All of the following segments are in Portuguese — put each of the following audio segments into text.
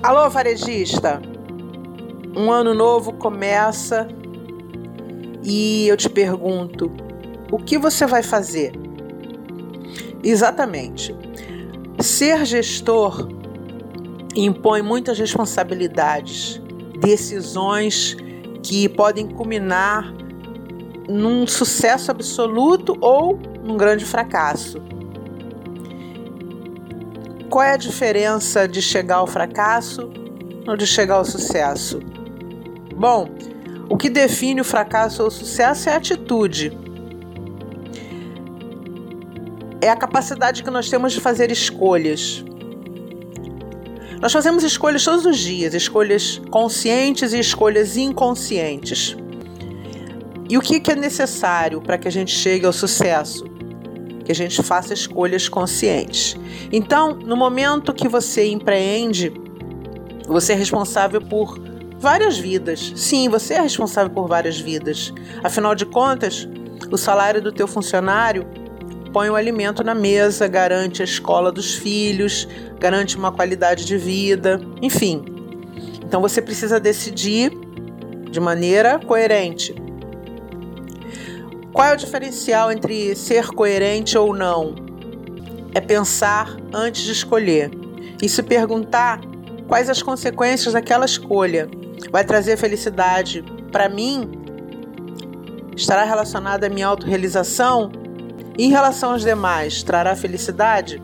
Alô, varejista! Um ano novo começa e eu te pergunto: o que você vai fazer? Exatamente. Ser gestor impõe muitas responsabilidades, decisões que podem culminar num sucesso absoluto ou num grande fracasso. Qual é a diferença de chegar ao fracasso ou de chegar ao sucesso? Bom, o que define o fracasso ou o sucesso é a atitude. É a capacidade que nós temos de fazer escolhas. Nós fazemos escolhas todos os dias, escolhas conscientes e escolhas inconscientes. E o que é necessário para que a gente chegue ao sucesso? Que a gente faça escolhas conscientes. Então, no momento que você empreende, você é responsável por várias vidas. Sim, você é responsável por várias vidas. Afinal de contas, o salário do teu funcionário põe o alimento na mesa, garante a escola dos filhos, garante uma qualidade de vida, enfim. Então você precisa decidir de maneira coerente qual é o diferencial entre ser coerente ou não? É pensar antes de escolher e se perguntar quais as consequências daquela escolha. Vai trazer felicidade para mim? Estará relacionada à minha autorrealização? Em relação aos demais, trará felicidade?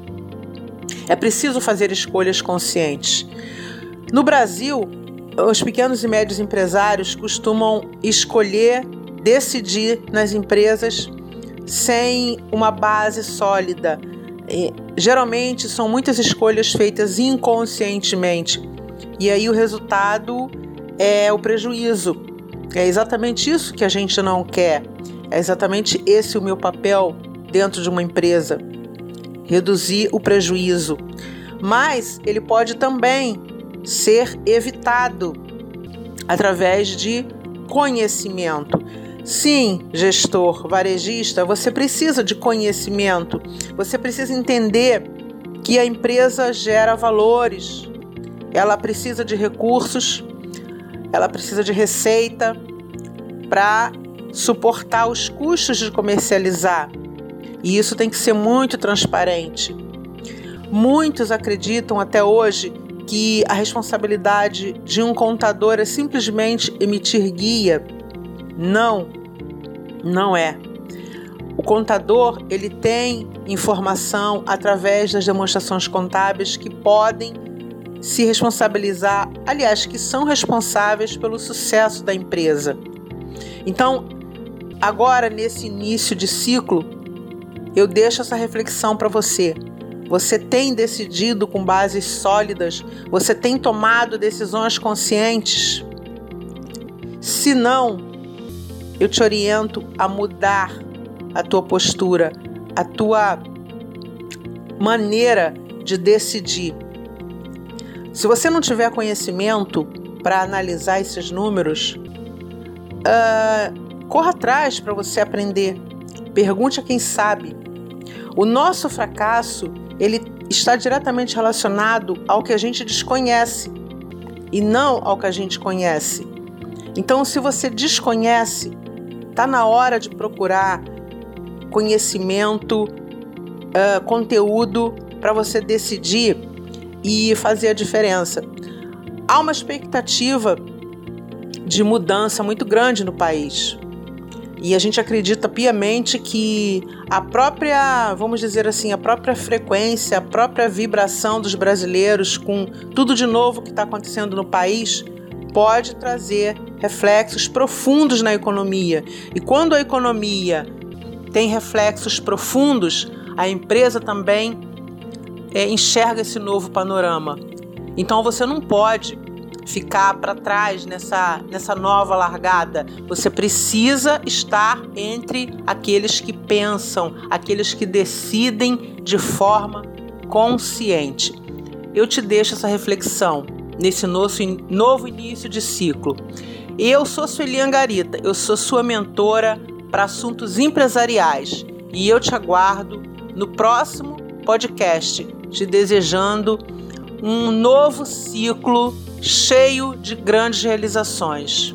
É preciso fazer escolhas conscientes. No Brasil, os pequenos e médios empresários costumam escolher decidir nas empresas sem uma base sólida. E, geralmente são muitas escolhas feitas inconscientemente e aí o resultado é o prejuízo. É exatamente isso que a gente não quer. É exatamente esse o meu papel dentro de uma empresa: reduzir o prejuízo. Mas ele pode também ser evitado através de conhecimento. Sim, gestor, varejista, você precisa de conhecimento, você precisa entender que a empresa gera valores, ela precisa de recursos, ela precisa de receita para suportar os custos de comercializar. E isso tem que ser muito transparente. Muitos acreditam até hoje que a responsabilidade de um contador é simplesmente emitir guia não, não é. O contador ele tem informação através das demonstrações contábeis que podem se responsabilizar, aliás, que são responsáveis pelo sucesso da empresa. Então, agora nesse início de ciclo, eu deixo essa reflexão para você. Você tem decidido com bases sólidas? Você tem tomado decisões conscientes? Se não, eu te oriento a mudar a tua postura, a tua maneira de decidir. Se você não tiver conhecimento para analisar esses números, uh, corra atrás para você aprender. Pergunte a quem sabe. O nosso fracasso ele está diretamente relacionado ao que a gente desconhece e não ao que a gente conhece. Então, se você desconhece, Está na hora de procurar conhecimento, uh, conteúdo para você decidir e fazer a diferença. Há uma expectativa de mudança muito grande no país. E a gente acredita piamente que a própria, vamos dizer assim, a própria frequência, a própria vibração dos brasileiros com tudo de novo que está acontecendo no país pode trazer reflexos profundos na economia. E quando a economia tem reflexos profundos, a empresa também é, enxerga esse novo panorama. Então você não pode ficar para trás nessa, nessa nova largada. Você precisa estar entre aqueles que pensam, aqueles que decidem de forma consciente. Eu te deixo essa reflexão nesse nosso, novo início de ciclo. Eu sou Sueli Angarita, eu sou sua mentora para assuntos empresariais e eu te aguardo no próximo podcast, te desejando um novo ciclo cheio de grandes realizações.